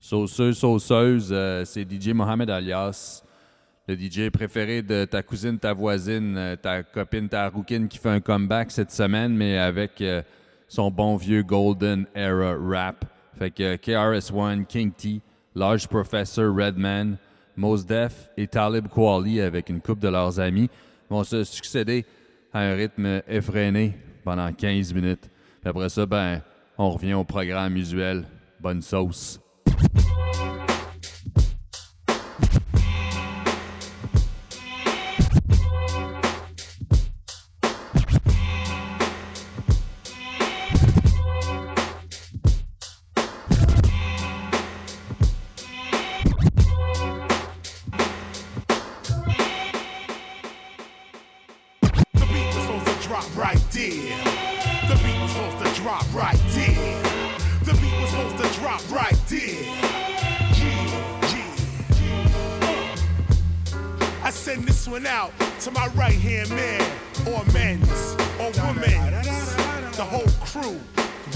Sauceuse, sauceuse, euh, c'est DJ Mohamed alias, le DJ préféré de ta cousine, ta voisine, euh, ta copine, ta rouquine qui fait un comeback cette semaine, mais avec euh, son bon vieux Golden Era rap. Fait que KRS-One, King T, Large Professor, Redman, Mos Def et Talib Kweli avec une coupe de leurs amis vont se succéder à un rythme effréné pendant 15 minutes. Puis après ça, ben, on revient au programme usuel. Bonne sauce.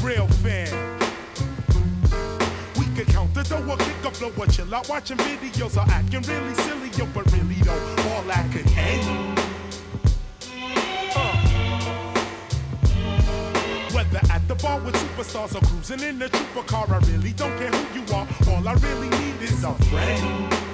Real fan. We could count the dough or kick a flow or chill out watching videos or acting really silly, yo, but really though, all that could uh. end. Whether at the bar with superstars or cruising in the trooper car, I really don't care who you are. All I really need is a friend.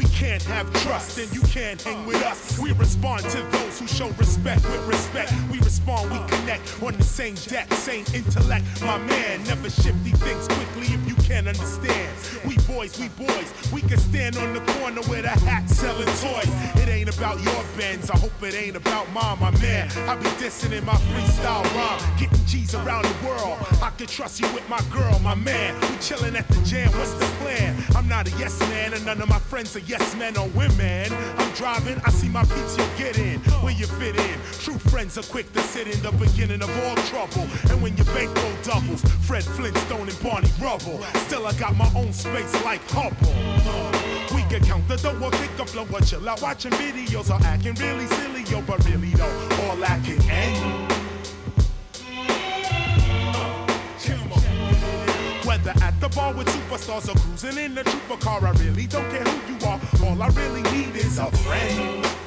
We can't have trust, then you can't hang with us. We respond to those who show respect with respect. We respond, we connect on the same deck, same intellect. My man, never shifty things quickly if you can't understand. We boys, we boys, we can stand on the corner with a hat selling toys. It ain't about your bends, I hope it ain't about mine, my man. I be dissing in my freestyle rhyme, getting G's around the world. I can trust you with my girl, my man. We chilling at the jam, what's the plan? I'm not a yes man, and none of my friends are yes men or women. I'm driving, I see my peeps, you get in, where you fit in. True friends are quick to sit in the beginning of all trouble. And when your bankroll doubles, Fred Flintstone and Barney Rubble. Still, I got my own space like Hubble. We can count the dough or kick a flow or chill out watching videos or acting really silly, yo, but really though, all that can end. Eh? At the bar with superstars or cruising in the trooper car, I really don't care who you are. All I really need is a friend.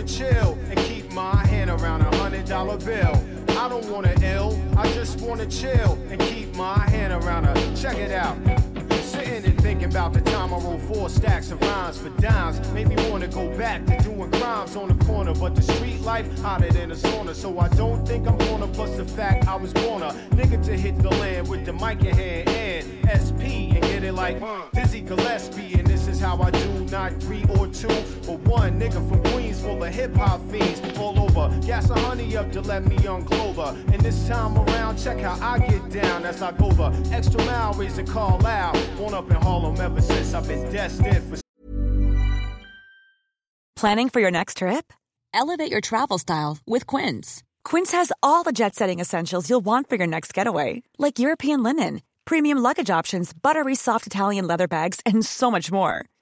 Wanna chill and keep my hand around a hundred dollar bill. I don't wanna ill, I just wanna chill and keep my hand around a check it out. Sitting and thinking about the time I wrote four stacks of rhymes for dimes. Made me wanna go back to doing crimes on the corner. But the street life hotter than a sauna. So I don't think I'm gonna plus the fact I was born a nigga to hit the land with the mic in hand and SP and get it like uh. Dizzy Gillespie. And this is how I do, not three or two, but one nigga from Queens full of hip hop fiends all over. Gas a honey up to let me young Clover. And this time around, check how I get down as I go the extra mile, raise a call out. Born up in Harlem ever since I've been destined for Planning for your next trip? Elevate your travel style with Quince. Quince has all the jet setting essentials you'll want for your next getaway, like European linen, premium luggage options, buttery soft Italian leather bags, and so much more.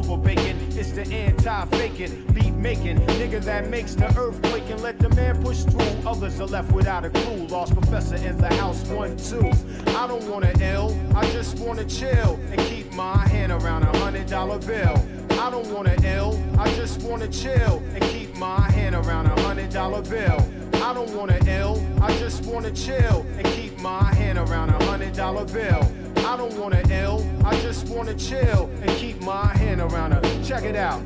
Over, bacon. It's the anti-faking, beat making nigga that makes the earth quake and let the man push through. Others are left without a clue. Large Professor in the house, one two. I don't wanna ill, I just wanna chill and keep my hand around a hundred dollar bill. I don't wanna ill, I just wanna chill and keep my hand around a hundred dollar bill. I don't wanna ill, I just wanna chill and keep my hand around a hundred dollar bill. I don't wanna ill, I just wanna chill and keep my hand around her. check it out.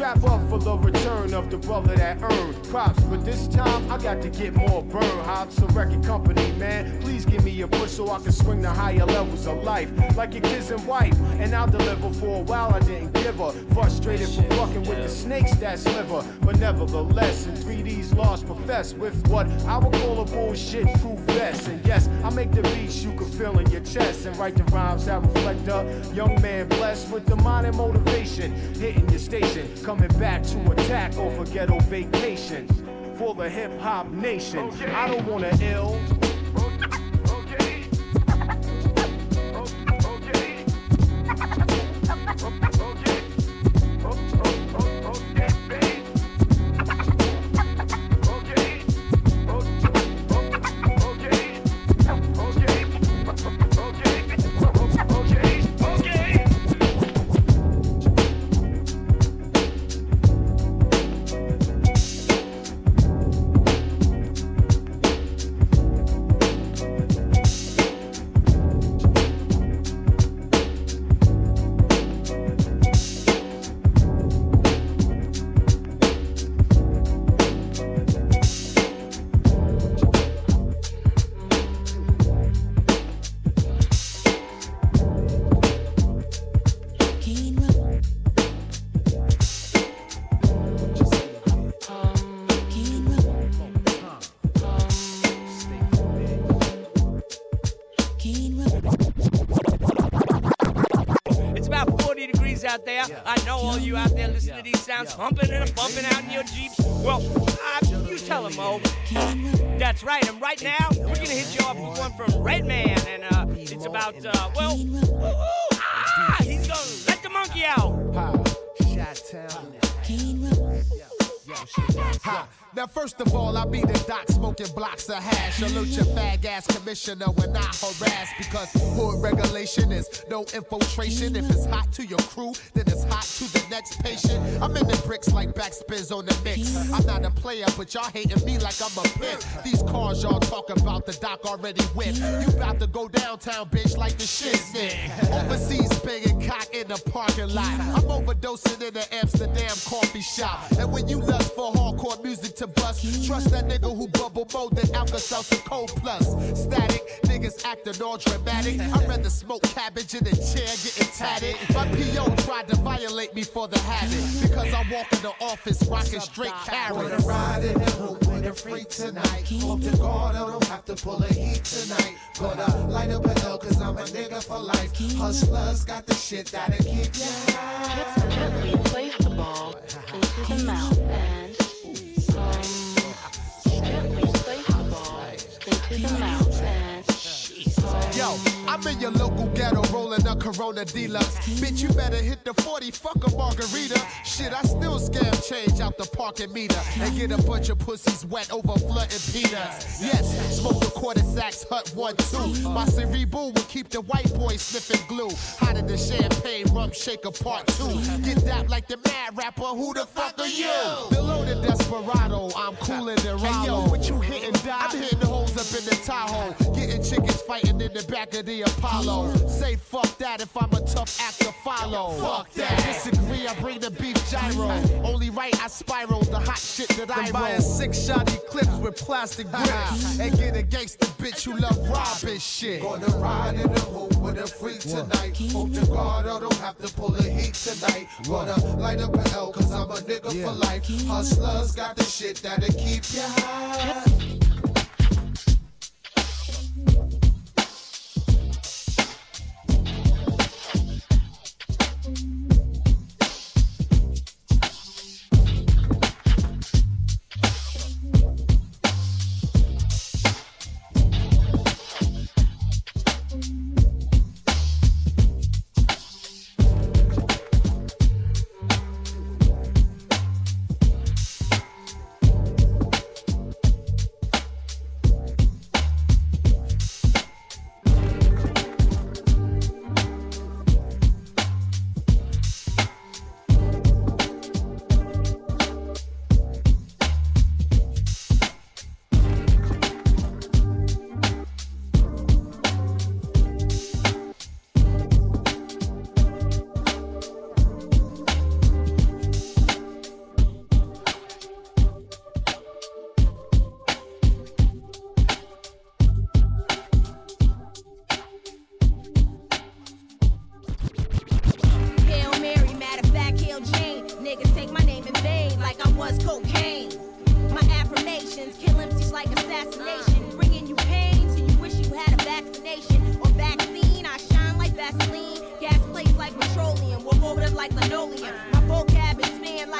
Strap up for the return of the brother that earned props. But this time I got to get more burn. Hops a record company, man. Please give me a push so I can swing the higher levels of life. Like your kids and wife. And I'll deliver for a while. I didn't give her. Frustrated for fucking with the snakes that sliver. But nevertheless, in 3D's Large Profess with what I would call a bullshit proof vest. And yes, I make the beats you can feel in your chest. And write the rhymes that reflect a young man blessed with the mind and motivation. Hitting your station, coming back to attack over ghetto vacations. For the hip hop nation, oh, I don't wanna ill. Out there. I know all you out there listening to these sounds humping and bumping out in your Jeeps. Well, uh, you tell them, Mo. That's right. And right now, we're going to hit you off with one from Redman. And uh, it's about, uh, well, woo-hoo, ah, he's going to let the monkey out. Ha. Now, first of all, I be the doc smoking blocks of hash. Salute your fag ass commissioner when I harass because hood regulation is no infiltration. If it's hot to your crew, then it's hot to the next patient. I'm in the bricks like backspins on the mix. I'm not a player, but y'all hating me like I'm a pimp. These cars y'all talk about, the doc already whipped. You about to go downtown, bitch, like the shit sick. Overseas banging cock in the parking lot. I'm overdosing in the Amsterdam coffee shop. And when you lust for hardcore music to bust, trust that nigga who bubble more than Alka-Seltzer Cold Plus. Static, niggas acting all dramatic. I'd rather smoke cabbage in a chair getting tatted. My PO tried to violate me for the habit. Because I walk in the office rocking straight carrot. Wanna ride in the hoop with a freak tonight. Hope to God I don't have to pull a heat tonight. Gonna light up a L cause I'm a nigga for life. Hustlers got the shit that'll keep ya high. Gently place the ball into the mouth Yo, I'm in your local ghetto rolling a Corona Deluxe. Bitch, you better hit the 40, fuck a margarita. Shit, I still scam change out the parking meter and get a bunch of pussies wet over flooding peanuts. Yes, smoke the quarter sacks, hut one, two. My cerebral will keep the white boy sniffing glue. Hotter than champagne, rum shaker part two. Get that like the mad rapper, who the fuck are you? Below the desperado, I'm cooler than Rollo. Hey, yo, what you hitting, Doc? I'm hitting the up in the Tahoe. Getting chickens fighting in the back of the Apollo. Say fuck that if I'm a tough act to follow. Fuck that. Disagree, I bring the beef gyro. Only right, I spiral the hot shit that I roll. buying six shot clips with plastic grips. and get a gangster bitch who love robbing shit. Gonna ride in the hoop with a freak tonight. Hope to God I don't have to pull a heat tonight. Gonna light up an L cause I'm a nigga for life. Hustlers got the shit that'll keep ya high.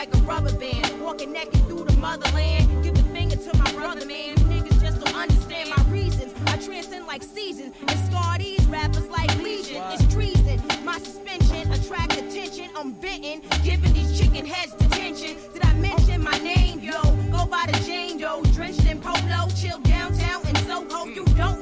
Like a rubber band. Walking naked through the motherland. Give the finger to my brother, man. You niggas just don't understand my reasons. I transcend like seasons and scar these rappers like legion. It's treason. My suspension attract attention. I'm bitten, giving these chicken heads detention. Did I mention my name, yo? Go by the Jane Doe, drenched in polo, chill downtown in Soho. You don't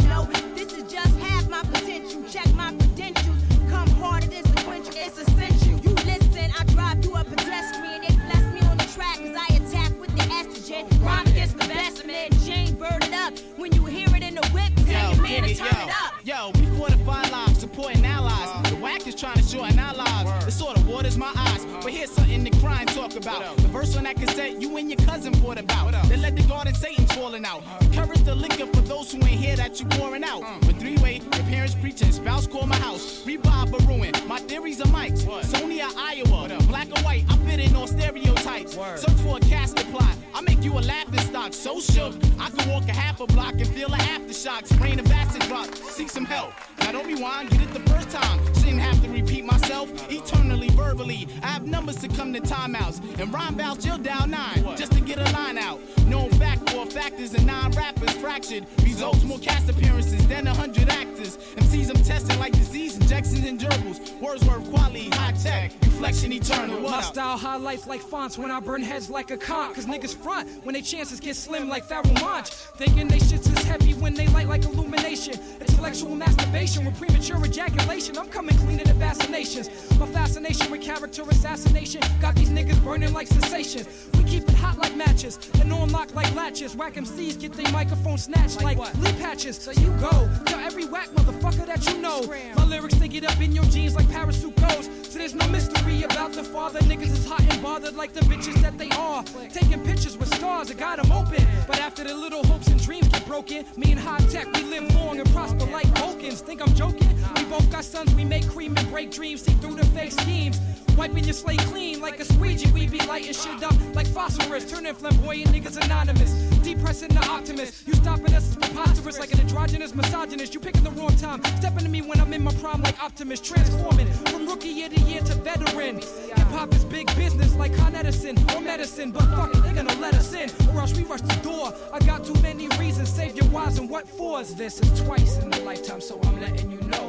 up. When you hear it in the whip, tell your man to dig turn it, it up. Yo, we fortify lives, supporting allies. The whack is trying to shorten our lives. It sort of waters my eyes. But here's something the crime talk about. The verse on that cassette, you and your cousin fought about. They let the garden Satan's falling out. Courage the liquor for those who ain't hear that you pouring out. With three way, your parents preaching, spouse call my house. Revive or ruin. Theories are mics. Sony or Iowa. Black or white, I fit in all stereotypes. Search for a casket plot. I make you a laughing stock. So shook, I can walk a half a block and feel the aftershocks. Rain of acid drop. Seek some help. Now don't rewind, get it the first time. Shouldn't have to repeat myself eternally, verbally. I have numbers to come to timeouts. And rhyme bouts, you'll dial nine just to get a line out. Known fact for factors and nine rappers fractured. Results more cast appearances than a hundred actors. MCs I'm testing like disease injections and gerbils. Wordsworth quality, Hi-Tek, reflection eternal. What My up? style highlights like fonts when I burn heads like a con. Cause niggas front when they chances get slim like Pharoahe Monch. Thinking they shits is heavy when they light like illumination. Intellectual masturbation with premature ejaculation. I'm coming clean to the than vaccinations. My fascination with character assassination got these niggas burning like sensations. We keep it hot like matches and on lock like latches. Whack MCs get their microphone snatched like, lip patches. So you go. Tell every whack motherfucker that you know. My lyrics they get up in your jeans like parachute goes. So there's no mystery about the father. Niggas is hot and bothered like the bitches that they are. Taking pictures with stars that got them open. But after the little hopes and dreams get broken, me and high tech, we live long and prosper like Vulcans. Think I'm joking? We both got sons, we make cream and break dreams, see through the fake schemes. Wiping your slate clean like a squeegee, we be lighting shit up like phosphorus. Turning flamboyant niggas anonymous. Depressing the optimist. You stopping us is preposterous like an androgynous misogynist. You picking the wrong time. Stepping to me when I'm in my prime like Optimus. Transforming from rookie year to year to veteran. Hip hop is big business like Con Edison or medicine. But fuck it, they gonna let us in or else we rush the door. I got too many reasons. Save your whys and what fors. This is twice in a lifetime, so I'm letting you know.